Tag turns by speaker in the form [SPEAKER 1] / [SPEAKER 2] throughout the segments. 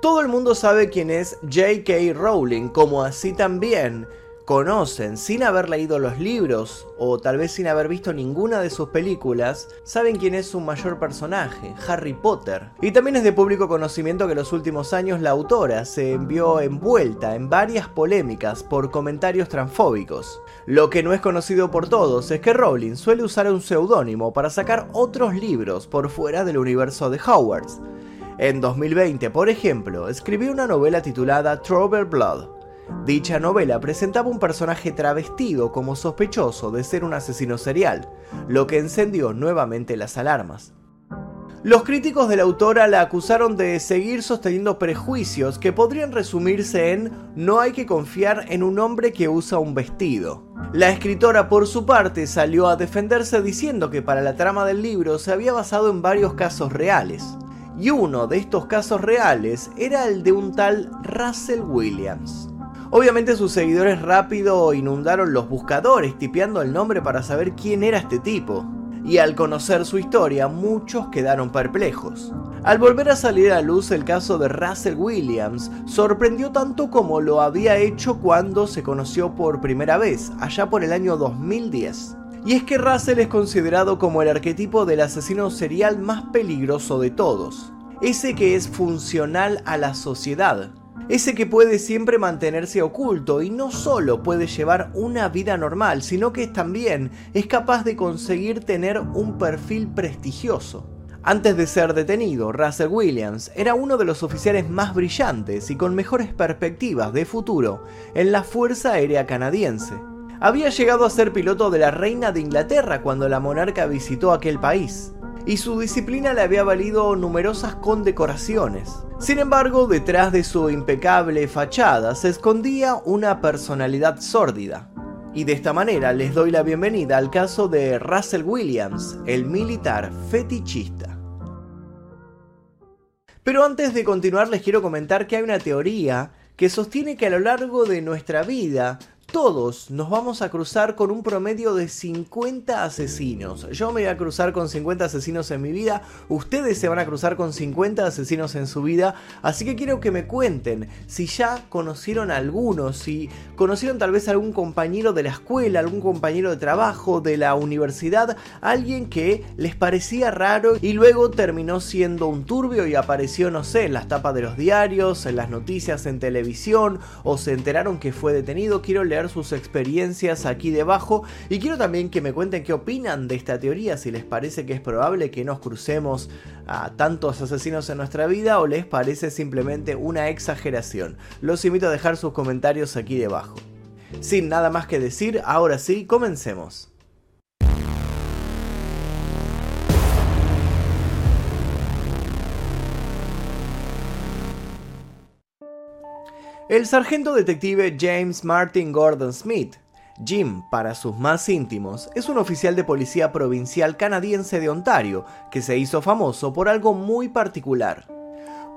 [SPEAKER 1] Todo el mundo sabe quién es J.K. Rowling, como así también conocen sin haber leído los libros o tal vez sin haber visto ninguna de sus películas, saben quién es su mayor personaje, Harry Potter. Y también es de público conocimiento que en los últimos años la autora se envió envuelta en varias polémicas por comentarios transfóbicos. Lo que no es conocido por todos es que Rowling suele usar un seudónimo para sacar otros libros por fuera del universo de Hogwarts. En 2020, por ejemplo, escribió una novela titulada Trouble Blood, Dicha novela presentaba un personaje travestido como sospechoso de ser un asesino serial, lo que encendió nuevamente las alarmas. Los críticos de la autora la acusaron de seguir sosteniendo prejuicios que podrían resumirse en no hay que confiar en un hombre que usa un vestido. La escritora por su parte salió a defenderse diciendo que para la trama del libro se había basado en varios casos reales. Y uno de estos casos reales era el de un tal Russell Williams. Obviamente sus seguidores rápido inundaron los buscadores tipeando el nombre para saber quién era este tipo. Y al conocer su historia, muchos quedaron perplejos. Al volver a salir a luz el caso de Russell Williams, sorprendió tanto como lo había hecho cuando se conoció por primera vez, allá por el año 2010. Y es que Russell es considerado como el arquetipo del asesino serial más peligroso de todos, ese que es funcional a la sociedad, ese que puede siempre mantenerse oculto y no solo puede llevar una vida normal, sino que también es capaz de conseguir tener un perfil prestigioso. Antes de ser detenido, Russell Williams era uno de los oficiales más brillantes y con mejores perspectivas de futuro en la Fuerza Aérea Canadiense. Había llegado a ser piloto de la Reina de Inglaterra cuando la monarca visitó aquel país y su disciplina le había valido numerosas condecoraciones. Sin embargo, detrás de su impecable fachada se escondía una personalidad sórdida. Y de esta manera les doy la bienvenida al caso de Russell Williams, el militar fetichista. Pero antes de continuar les quiero comentar que hay una teoría que sostiene que a lo largo de nuestra vida todos nos vamos a cruzar con un promedio de 50 asesinos. Yo me voy a cruzar con 50 asesinos en mi vida, ustedes se van a cruzar con 50 asesinos en su vida, así que quiero que me cuenten si ya conocieron a algunos, si conocieron tal vez algún compañero de la escuela, algún compañero de trabajo, de la universidad, alguien que les parecía raro y luego terminó siendo un turbio y apareció, no sé, en las tapas de los diarios, en las noticias en televisión o se enteraron que fue detenido. Quiero leer sus experiencias aquí debajo y quiero también que me cuenten qué opinan de esta teoría, si les parece que es probable que nos crucemos a tantos asesinos en nuestra vida o les parece simplemente una exageración. Los invito a dejar sus comentarios aquí debajo. Sin nada más que decir, ahora sí, comencemos. El sargento detective James Martin Gordon Smith, Jim para sus más íntimos, es un oficial de policía provincial canadiense de Ontario que se hizo famoso por algo muy particular.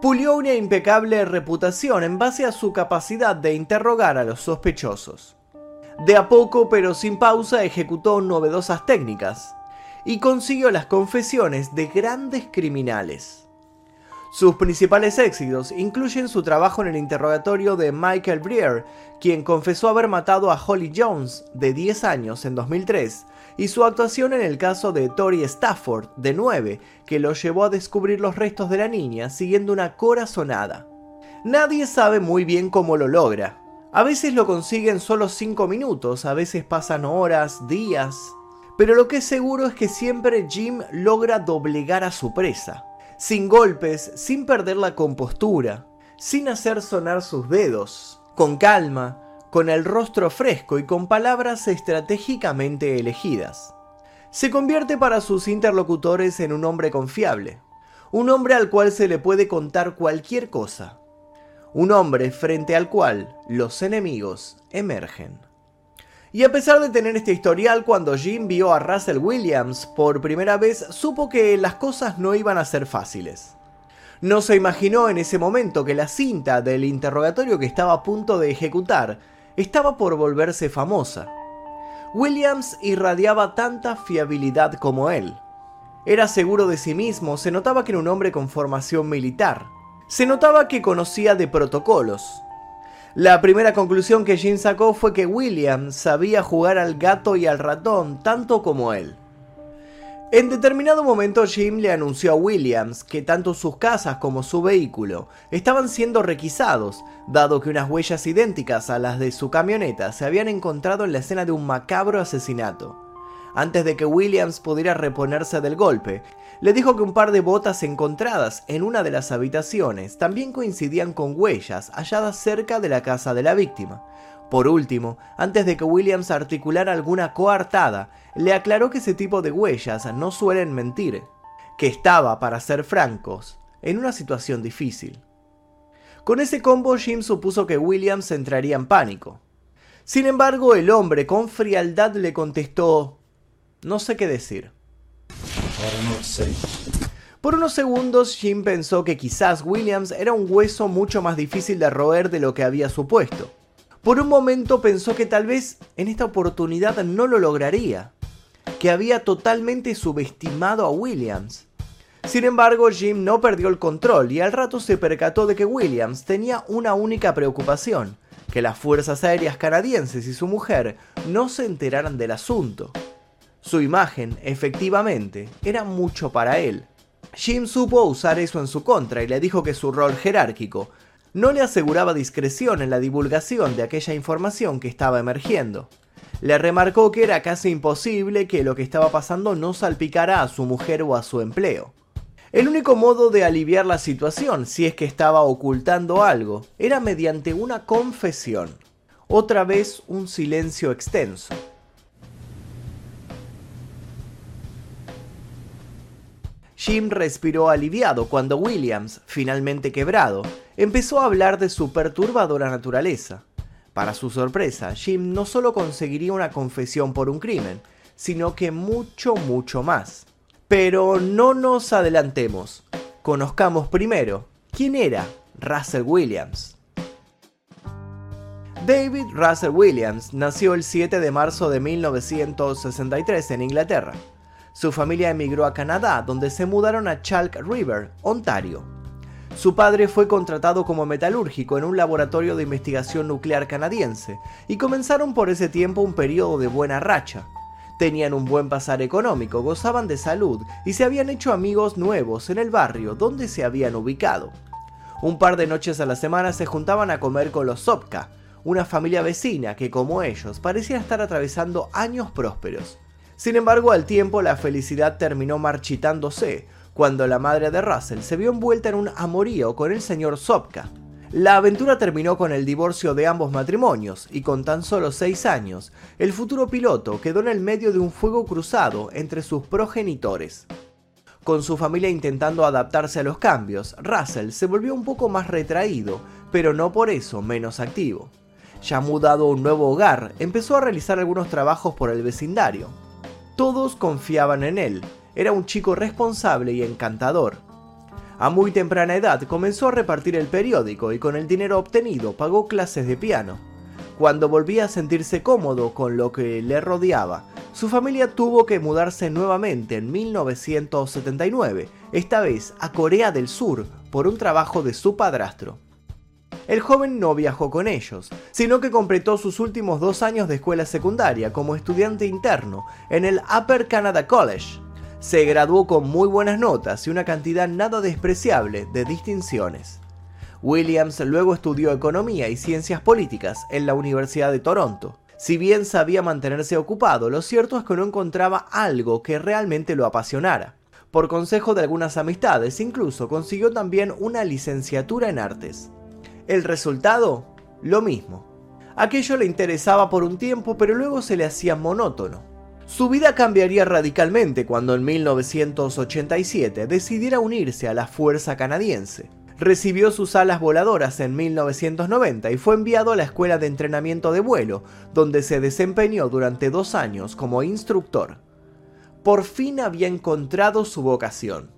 [SPEAKER 1] Pulió una impecable reputación en base a su capacidad de interrogar a los sospechosos. De a poco pero sin pausa ejecutó novedosas técnicas y consiguió las confesiones de grandes criminales. Sus principales éxitos incluyen su trabajo en el interrogatorio de Michael Breer, quien confesó haber matado a Holly Jones, de 10 años, en 2003, y su actuación en el caso de Tori Stafford, de 9, que lo llevó a descubrir los restos de la niña siguiendo una corazonada. Nadie sabe muy bien cómo lo logra. A veces lo consigue en solo 5 minutos, a veces pasan horas, días. Pero lo que es seguro es que siempre Jim logra doblegar a su presa sin golpes, sin perder la compostura, sin hacer sonar sus dedos, con calma, con el rostro fresco y con palabras estratégicamente elegidas. Se convierte para sus interlocutores en un hombre confiable, un hombre al cual se le puede contar cualquier cosa, un hombre frente al cual los enemigos emergen. Y a pesar de tener este historial, cuando Jim vio a Russell Williams por primera vez, supo que las cosas no iban a ser fáciles. No se imaginó en ese momento que la cinta del interrogatorio que estaba a punto de ejecutar estaba por volverse famosa. Williams irradiaba tanta fiabilidad como él. Era seguro de sí mismo, se notaba que era un hombre con formación militar. Se notaba que conocía de protocolos. La primera conclusión que Jim sacó fue que William sabía jugar al gato y al ratón tanto como él. En determinado momento Jim le anunció a Williams que tanto sus casas como su vehículo estaban siendo requisados, dado que unas huellas idénticas a las de su camioneta se habían encontrado en la escena de un macabro asesinato. Antes de que Williams pudiera reponerse del golpe, le dijo que un par de botas encontradas en una de las habitaciones también coincidían con huellas halladas cerca de la casa de la víctima. Por último, antes de que Williams articulara alguna coartada, le aclaró que ese tipo de huellas no suelen mentir, que estaba, para ser francos, en una situación difícil. Con ese combo Jim supuso que Williams entraría en pánico. Sin embargo, el hombre con frialdad le contestó, no sé qué decir. Por unos segundos Jim pensó que quizás Williams era un hueso mucho más difícil de roer de lo que había supuesto. Por un momento pensó que tal vez en esta oportunidad no lo lograría, que había totalmente subestimado a Williams. Sin embargo, Jim no perdió el control y al rato se percató de que Williams tenía una única preocupación, que las fuerzas aéreas canadienses y su mujer no se enteraran del asunto. Su imagen, efectivamente, era mucho para él. Jim supo usar eso en su contra y le dijo que su rol jerárquico no le aseguraba discreción en la divulgación de aquella información que estaba emergiendo. Le remarcó que era casi imposible que lo que estaba pasando no salpicara a su mujer o a su empleo. El único modo de aliviar la situación, si es que estaba ocultando algo, era mediante una confesión. Otra vez un silencio extenso. Jim respiró aliviado cuando Williams, finalmente quebrado, empezó a hablar de su perturbadora naturaleza. Para su sorpresa, Jim no solo conseguiría una confesión por un crimen, sino que mucho, mucho más. Pero no nos adelantemos. Conozcamos primero quién era Russell Williams. David Russell Williams nació el 7 de marzo de 1963 en Inglaterra. Su familia emigró a Canadá, donde se mudaron a Chalk River, Ontario. Su padre fue contratado como metalúrgico en un laboratorio de investigación nuclear canadiense, y comenzaron por ese tiempo un periodo de buena racha. Tenían un buen pasar económico, gozaban de salud y se habían hecho amigos nuevos en el barrio donde se habían ubicado. Un par de noches a la semana se juntaban a comer con los Sopka, una familia vecina que como ellos parecía estar atravesando años prósperos. Sin embargo, al tiempo la felicidad terminó marchitándose cuando la madre de Russell se vio envuelta en un amorío con el señor Sopka. La aventura terminó con el divorcio de ambos matrimonios y con tan solo seis años, el futuro piloto quedó en el medio de un fuego cruzado entre sus progenitores. Con su familia intentando adaptarse a los cambios, Russell se volvió un poco más retraído, pero no por eso menos activo. Ya mudado a un nuevo hogar, empezó a realizar algunos trabajos por el vecindario, todos confiaban en él, era un chico responsable y encantador. A muy temprana edad comenzó a repartir el periódico y con el dinero obtenido pagó clases de piano. Cuando volvía a sentirse cómodo con lo que le rodeaba, su familia tuvo que mudarse nuevamente en 1979, esta vez a Corea del Sur, por un trabajo de su padrastro. El joven no viajó con ellos, sino que completó sus últimos dos años de escuela secundaria como estudiante interno en el Upper Canada College. Se graduó con muy buenas notas y una cantidad nada despreciable de distinciones. Williams luego estudió economía y ciencias políticas en la Universidad de Toronto. Si bien sabía mantenerse ocupado, lo cierto es que no encontraba algo que realmente lo apasionara. Por consejo de algunas amistades, incluso consiguió también una licenciatura en artes. El resultado, lo mismo. Aquello le interesaba por un tiempo, pero luego se le hacía monótono. Su vida cambiaría radicalmente cuando en 1987 decidiera unirse a la Fuerza Canadiense. Recibió sus alas voladoras en 1990 y fue enviado a la Escuela de Entrenamiento de Vuelo, donde se desempeñó durante dos años como instructor. Por fin había encontrado su vocación.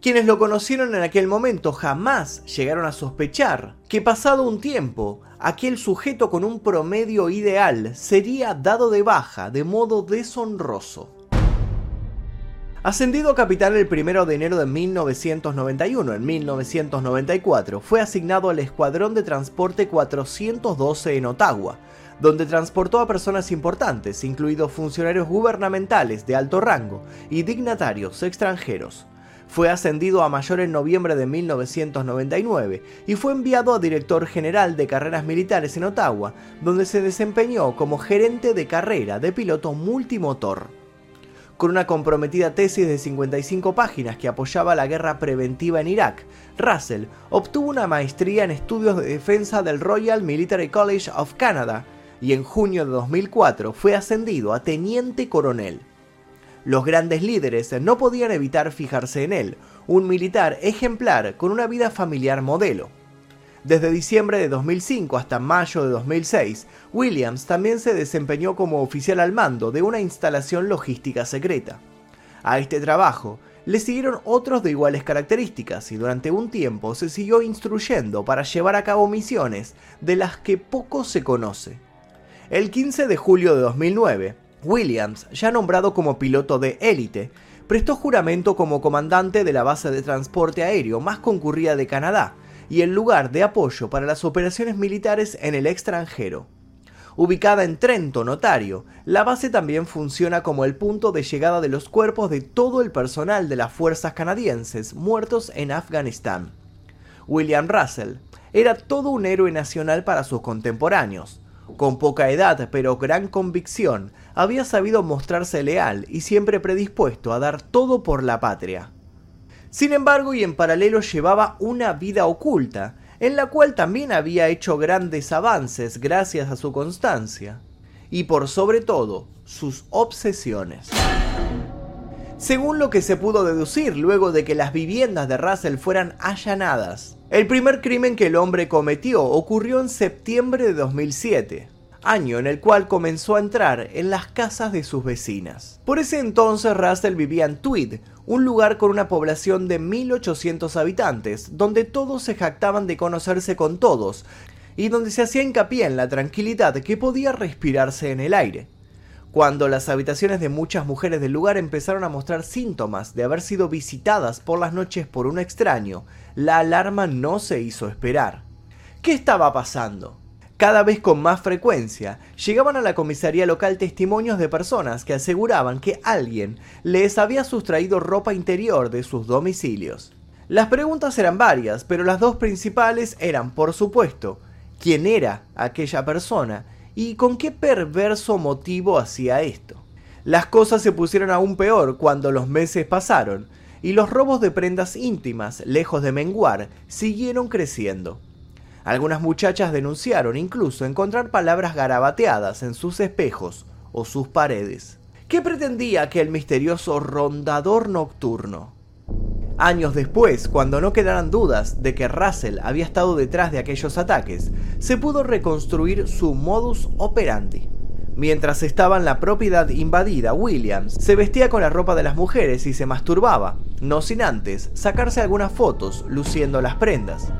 [SPEAKER 1] Quienes lo conocieron en aquel momento jamás llegaron a sospechar que pasado un tiempo, aquel sujeto con un promedio ideal sería dado de baja de modo deshonroso. Ascendido a capitán el 1 de enero de 1991, en 1994 fue asignado al Escuadrón de Transporte 412 en Ottawa, donde transportó a personas importantes, incluidos funcionarios gubernamentales de alto rango y dignatarios extranjeros. Fue ascendido a mayor en noviembre de 1999 y fue enviado a director general de carreras militares en Ottawa, donde se desempeñó como gerente de carrera de piloto multimotor. Con una comprometida tesis de 55 páginas que apoyaba la guerra preventiva en Irak, Russell obtuvo una maestría en estudios de defensa del Royal Military College of Canada y en junio de 2004 fue ascendido a teniente coronel. Los grandes líderes no podían evitar fijarse en él, un militar ejemplar con una vida familiar modelo. Desde diciembre de 2005 hasta mayo de 2006, Williams también se desempeñó como oficial al mando de una instalación logística secreta. A este trabajo le siguieron otros de iguales características y durante un tiempo se siguió instruyendo para llevar a cabo misiones de las que poco se conoce. El 15 de julio de 2009, Williams, ya nombrado como piloto de élite, prestó juramento como comandante de la base de transporte aéreo más concurrida de Canadá y el lugar de apoyo para las operaciones militares en el extranjero. Ubicada en Trenton, Ontario, la base también funciona como el punto de llegada de los cuerpos de todo el personal de las fuerzas canadienses muertos en Afganistán. William Russell era todo un héroe nacional para sus contemporáneos, con poca edad pero gran convicción, había sabido mostrarse leal y siempre predispuesto a dar todo por la patria. Sin embargo, y en paralelo llevaba una vida oculta, en la cual también había hecho grandes avances gracias a su constancia, y por sobre todo, sus obsesiones. Según lo que se pudo deducir luego de que las viviendas de Russell fueran allanadas, el primer crimen que el hombre cometió ocurrió en septiembre de 2007, año en el cual comenzó a entrar en las casas de sus vecinas. Por ese entonces Russell vivía en Tweed, un lugar con una población de 1800 habitantes, donde todos se jactaban de conocerse con todos, y donde se hacía hincapié en la tranquilidad que podía respirarse en el aire. Cuando las habitaciones de muchas mujeres del lugar empezaron a mostrar síntomas de haber sido visitadas por las noches por un extraño, la alarma no se hizo esperar. ¿Qué estaba pasando? Cada vez con más frecuencia llegaban a la comisaría local testimonios de personas que aseguraban que alguien les había sustraído ropa interior de sus domicilios. Las preguntas eran varias, pero las dos principales eran, por supuesto, quién era aquella persona ¿Y con qué perverso motivo hacía esto? Las cosas se pusieron aún peor cuando los meses pasaron y los robos de prendas íntimas, lejos de menguar, siguieron creciendo. Algunas muchachas denunciaron incluso encontrar palabras garabateadas en sus espejos o sus paredes. ¿Qué pretendía aquel misterioso rondador nocturno? Años después, cuando no quedaran dudas de que Russell había estado detrás de aquellos ataques, se pudo reconstruir su modus operandi. Mientras estaba en la propiedad invadida, Williams se vestía con la ropa de las mujeres y se masturbaba, no sin antes sacarse algunas fotos luciendo las prendas.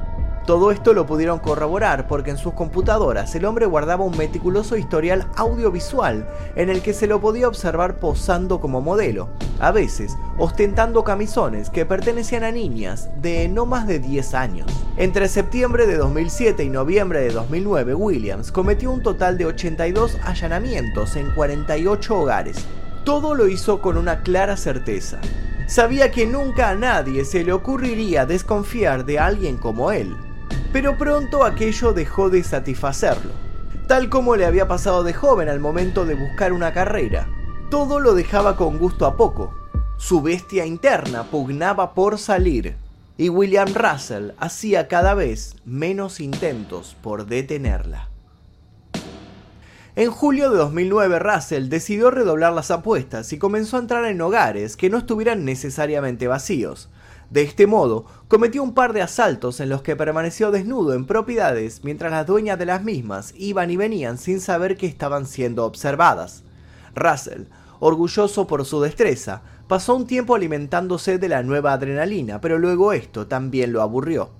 [SPEAKER 1] Todo esto lo pudieron corroborar porque en sus computadoras el hombre guardaba un meticuloso historial audiovisual en el que se lo podía observar posando como modelo, a veces ostentando camisones que pertenecían a niñas de no más de 10 años. Entre septiembre de 2007 y noviembre de 2009, Williams cometió un total de 82 allanamientos en 48 hogares. Todo lo hizo con una clara certeza. Sabía que nunca a nadie se le ocurriría desconfiar de alguien como él pero pronto aquello dejó de satisfacerlo, tal como le había pasado de joven al momento de buscar una carrera. Todo lo dejaba con gusto a poco. Su bestia interna pugnaba por salir, y William Russell hacía cada vez menos intentos por detenerla. En julio de 2009 Russell decidió redoblar las apuestas y comenzó a entrar en hogares que no estuvieran necesariamente vacíos, de este modo, cometió un par de asaltos en los que permaneció desnudo en propiedades mientras las dueñas de las mismas iban y venían sin saber que estaban siendo observadas. Russell, orgulloso por su destreza, pasó un tiempo alimentándose de la nueva adrenalina, pero luego esto también lo aburrió.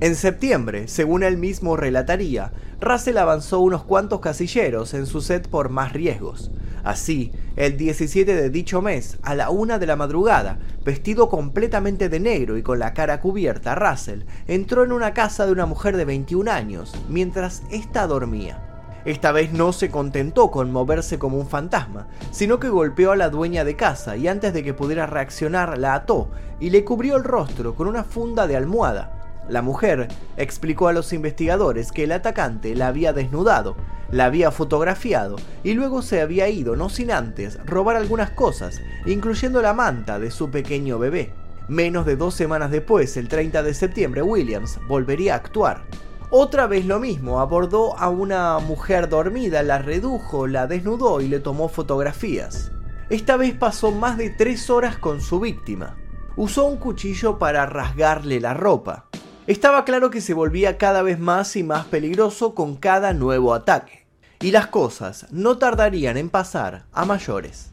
[SPEAKER 1] En septiembre, según él mismo relataría, Russell avanzó unos cuantos casilleros en su set por más riesgos. Así, el 17 de dicho mes, a la una de la madrugada, vestido completamente de negro y con la cara cubierta, Russell entró en una casa de una mujer de 21 años mientras ésta dormía. Esta vez no se contentó con moverse como un fantasma, sino que golpeó a la dueña de casa y antes de que pudiera reaccionar la ató y le cubrió el rostro con una funda de almohada. La mujer explicó a los investigadores que el atacante la había desnudado, la había fotografiado y luego se había ido, no sin antes, robar algunas cosas, incluyendo la manta de su pequeño bebé. Menos de dos semanas después, el 30 de septiembre, Williams volvería a actuar. Otra vez lo mismo, abordó a una mujer dormida, la redujo, la desnudó y le tomó fotografías. Esta vez pasó más de tres horas con su víctima. Usó un cuchillo para rasgarle la ropa. Estaba claro que se volvía cada vez más y más peligroso con cada nuevo ataque. Y las cosas no tardarían en pasar a mayores.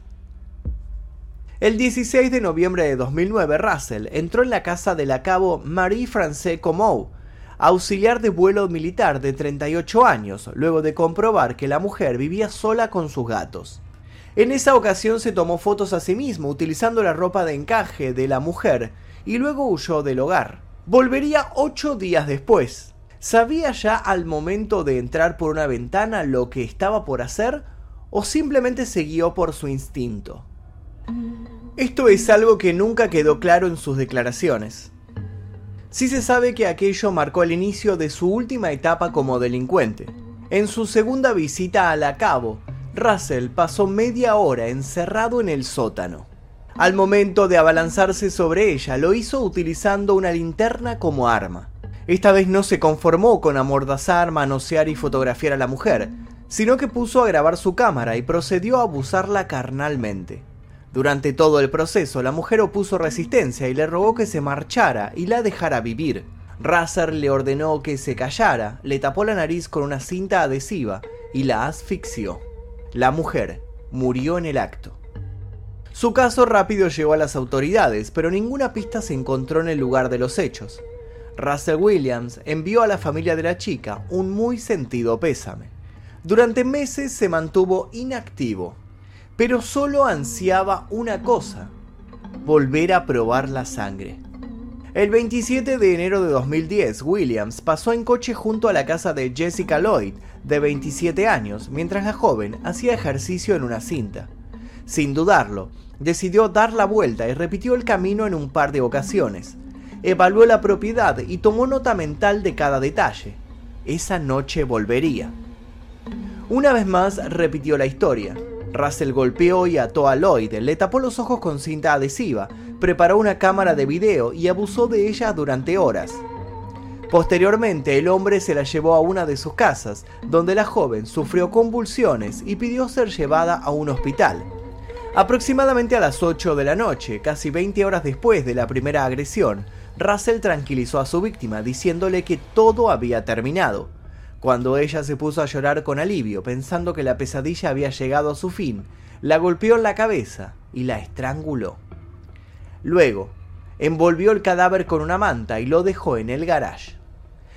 [SPEAKER 1] El 16 de noviembre de 2009, Russell entró en la casa de la cabo Marie-Francais Comeau, auxiliar de vuelo militar de 38 años, luego de comprobar que la mujer vivía sola con sus gatos. En esa ocasión se tomó fotos a sí mismo utilizando la ropa de encaje de la mujer y luego huyó del hogar. Volvería ocho días después. ¿Sabía ya al momento de entrar por una ventana lo que estaba por hacer o simplemente se guió por su instinto? Esto es algo que nunca quedó claro en sus declaraciones. Sí se sabe que aquello marcó el inicio de su última etapa como delincuente. En su segunda visita a la cabo, Russell pasó media hora encerrado en el sótano. Al momento de abalanzarse sobre ella, lo hizo utilizando una linterna como arma. Esta vez no se conformó con amordazar, manosear y fotografiar a la mujer, sino que puso a grabar su cámara y procedió a abusarla carnalmente. Durante todo el proceso, la mujer opuso resistencia y le rogó que se marchara y la dejara vivir. Russell le ordenó que se callara, le tapó la nariz con una cinta adhesiva y la asfixió. La mujer murió en el acto. Su caso rápido llegó a las autoridades, pero ninguna pista se encontró en el lugar de los hechos. Russell Williams envió a la familia de la chica un muy sentido pésame. Durante meses se mantuvo inactivo pero solo ansiaba una cosa, volver a probar la sangre. El 27 de enero de 2010, Williams pasó en coche junto a la casa de Jessica Lloyd, de 27 años, mientras la joven hacía ejercicio en una cinta. Sin dudarlo, decidió dar la vuelta y repitió el camino en un par de ocasiones. Evaluó la propiedad y tomó nota mental de cada detalle. Esa noche volvería. Una vez más repitió la historia. Russell golpeó y ató a Lloyd, le tapó los ojos con cinta adhesiva, preparó una cámara de video y abusó de ella durante horas. Posteriormente, el hombre se la llevó a una de sus casas, donde la joven sufrió convulsiones y pidió ser llevada a un hospital. Aproximadamente a las 8 de la noche, casi 20 horas después de la primera agresión, Russell tranquilizó a su víctima diciéndole que todo había terminado. Cuando ella se puso a llorar con alivio, pensando que la pesadilla había llegado a su fin, la golpeó en la cabeza y la estranguló. Luego, envolvió el cadáver con una manta y lo dejó en el garage.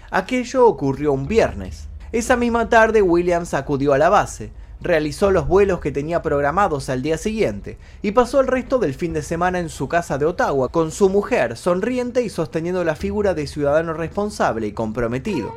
[SPEAKER 1] Aquello ocurrió un viernes. Esa misma tarde Williams acudió a la base, realizó los vuelos que tenía programados al día siguiente y pasó el resto del fin de semana en su casa de Ottawa con su mujer, sonriente y sosteniendo la figura de ciudadano responsable y comprometido.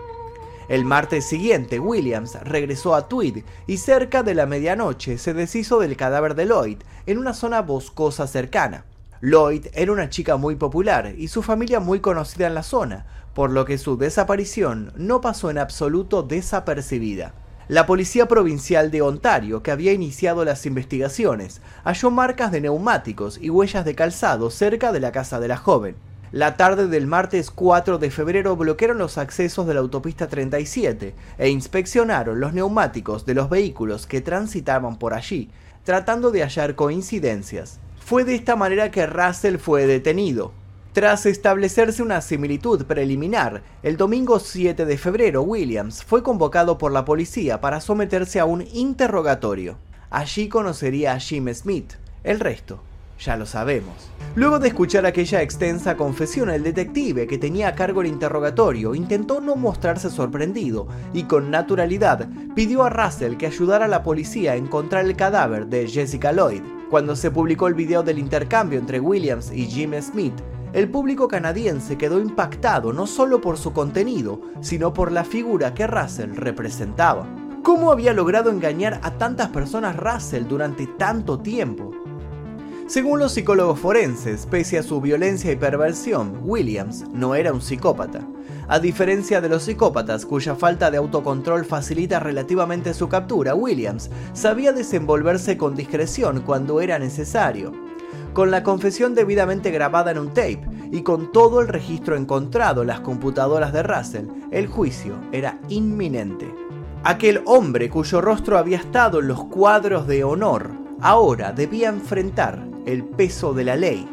[SPEAKER 1] El martes siguiente, Williams regresó a Tweed y cerca de la medianoche se deshizo del cadáver de Lloyd en una zona boscosa cercana. Lloyd era una chica muy popular y su familia muy conocida en la zona, por lo que su desaparición no pasó en absoluto desapercibida. La Policía Provincial de Ontario, que había iniciado las investigaciones, halló marcas de neumáticos y huellas de calzado cerca de la casa de la joven. La tarde del martes 4 de febrero bloquearon los accesos de la autopista 37 e inspeccionaron los neumáticos de los vehículos que transitaban por allí, tratando de hallar coincidencias. Fue de esta manera que Russell fue detenido. Tras establecerse una similitud preliminar, el domingo 7 de febrero Williams fue convocado por la policía para someterse a un interrogatorio. Allí conocería a Jim Smith. El resto Ya lo sabemos. Luego de escuchar aquella extensa confesión, el detective que tenía a cargo el interrogatorio intentó no mostrarse sorprendido y con naturalidad pidió a Russell que ayudara a la policía a encontrar el cadáver de Jessica Lloyd. Cuando se publicó el video del intercambio entre Williams y Jim Smith, el público canadiense quedó impactado no solo por su contenido, sino por la figura que Russell representaba. ¿Cómo había logrado engañar a tantas personas Russell durante tanto tiempo? Según los psicólogos forenses, pese a su violencia y perversión, Williams no era un psicópata. A diferencia de los psicópatas cuya falta de autocontrol facilita relativamente su captura, Williams sabía desenvolverse con discreción cuando era necesario. Con la confesión debidamente grabada en un tape y con todo el registro encontrado en las computadoras de Russell, el juicio era inminente. Aquel hombre cuyo rostro había estado en los cuadros de honor, ahora debía enfrentar el peso de la ley.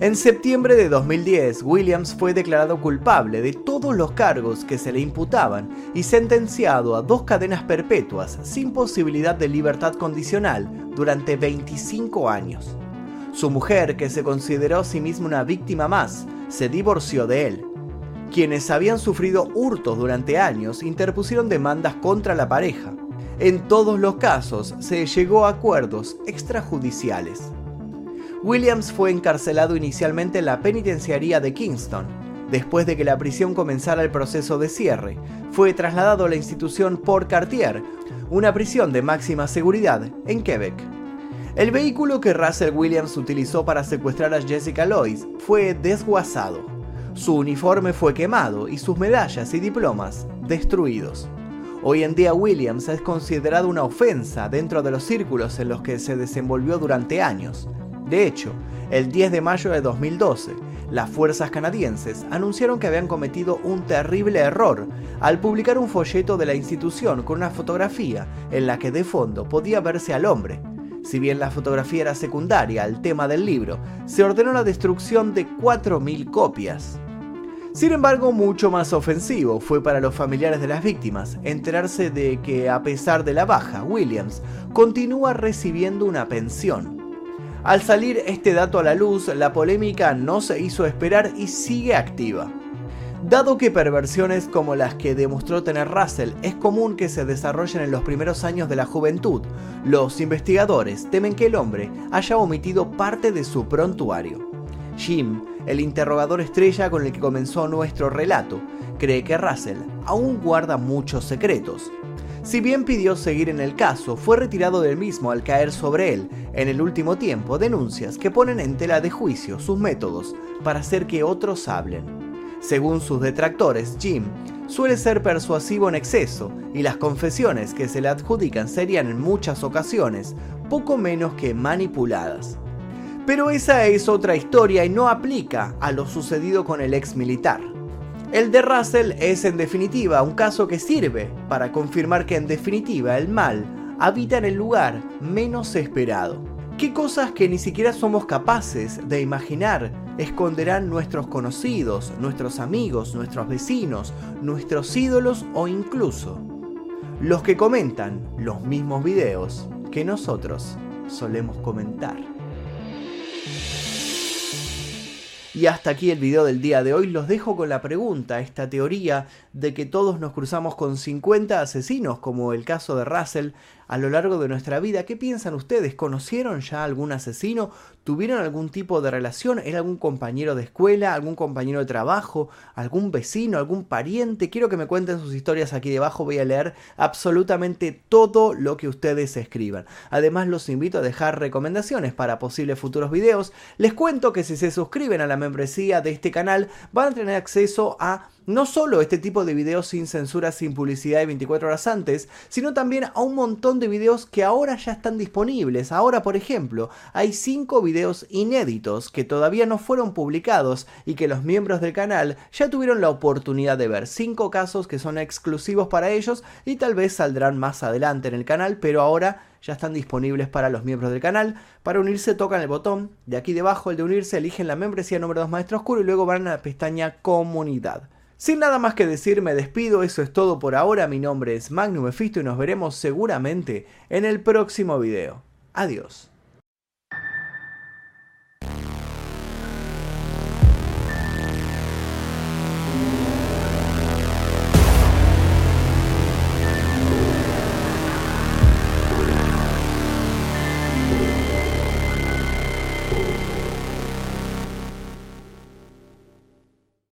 [SPEAKER 1] En septiembre de 2010, Williams fue declarado culpable de todos los cargos que se le imputaban y sentenciado a dos cadenas perpetuas sin posibilidad de libertad condicional durante 25 años. Su mujer, que se consideró a sí misma una víctima más, se divorció de él. Quienes habían sufrido hurtos durante años interpusieron demandas contra la pareja. En todos los casos se llegó a acuerdos extrajudiciales. Williams fue encarcelado inicialmente en la penitenciaría de Kingston. Después de que la prisión comenzara el proceso de cierre, fue trasladado a la institución Port Cartier, una prisión de máxima seguridad en Quebec. El vehículo que Russell Williams utilizó para secuestrar a Jessica Lois fue desguazado. Su uniforme fue quemado y sus medallas y diplomas destruidos. Hoy en día Williams es considerado una ofensa dentro de los círculos en los que se desenvolvió durante años. De hecho, el 10 de mayo de 2012, las fuerzas canadienses anunciaron que habían cometido un terrible error al publicar un folleto de la institución con una fotografía en la que de fondo podía verse al hombre. Si bien la fotografía era secundaria al tema del libro, se ordenó la destrucción de 4.000 copias. Sin embargo, mucho más ofensivo fue para los familiares de las víctimas enterarse de que, a pesar de la baja, Williams continúa recibiendo una pensión. Al salir este dato a la luz, la polémica no se hizo esperar y sigue activa. Dado que perversiones como las que demostró tener Russell es común que se desarrollen en los primeros años de la juventud, los investigadores temen que el hombre haya omitido parte de su prontuario. Jim, el interrogador estrella con el que comenzó nuestro relato, cree que Russell aún guarda muchos secretos, si bien pidió seguir en el caso, fue retirado del mismo al caer sobre él, en el último tiempo, denuncias que ponen en tela de juicio sus métodos para hacer que otros hablen. Según sus detractores, Jim suele ser persuasivo en exceso y las confesiones que se le adjudican serían en muchas ocasiones poco menos que manipuladas. Pero esa es otra historia y no aplica a lo sucedido con el ex militar. El de Russell es en definitiva un caso que sirve para confirmar que en definitiva el mal habita en el lugar menos esperado. ¿Qué cosas que ni siquiera somos capaces de imaginar esconderán nuestros conocidos, nuestros amigos, nuestros vecinos, nuestros ídolos o incluso los que comentan los mismos videos que nosotros solemos comentar? Y hasta aquí el video del día de hoy. Los dejo con la pregunta, esta teoría de que todos nos cruzamos con 50 asesinos, como el caso de Russell, a lo largo de nuestra vida. ¿Qué piensan ustedes? ¿Conocieron ya algún asesino? ¿Tuvieron algún tipo de relación? ¿Era algún compañero de escuela? ¿Algún compañero de trabajo? ¿Algún vecino? ¿Algún pariente? Quiero que me cuenten sus historias aquí debajo. Voy a leer absolutamente todo lo que ustedes escriban. Además los invito a dejar recomendaciones para posibles futuros videos. Les cuento que si se suscriben a la membresía de este canal van a tener acceso a no solo este tipo de videos sin censura, sin publicidad de 24 horas antes, sino también a un montón de videos que ahora ya están disponibles. Ahora, por ejemplo, hay 5 videos inéditos que todavía no fueron publicados y que los miembros del canal ya tuvieron la oportunidad de ver. 5 casos que son exclusivos para ellos y tal vez saldrán más adelante en el canal, pero ahora ya están disponibles para los miembros del canal. Para unirse tocan el botón de aquí debajo, el de unirse, eligen la membresía número 2 Maestro Oscuro y luego van a la pestaña Comunidad. Sin nada más que decir, me despido, eso es todo por ahora, mi nombre es Magnum Mephisto y nos veremos seguramente en el próximo video. Adiós.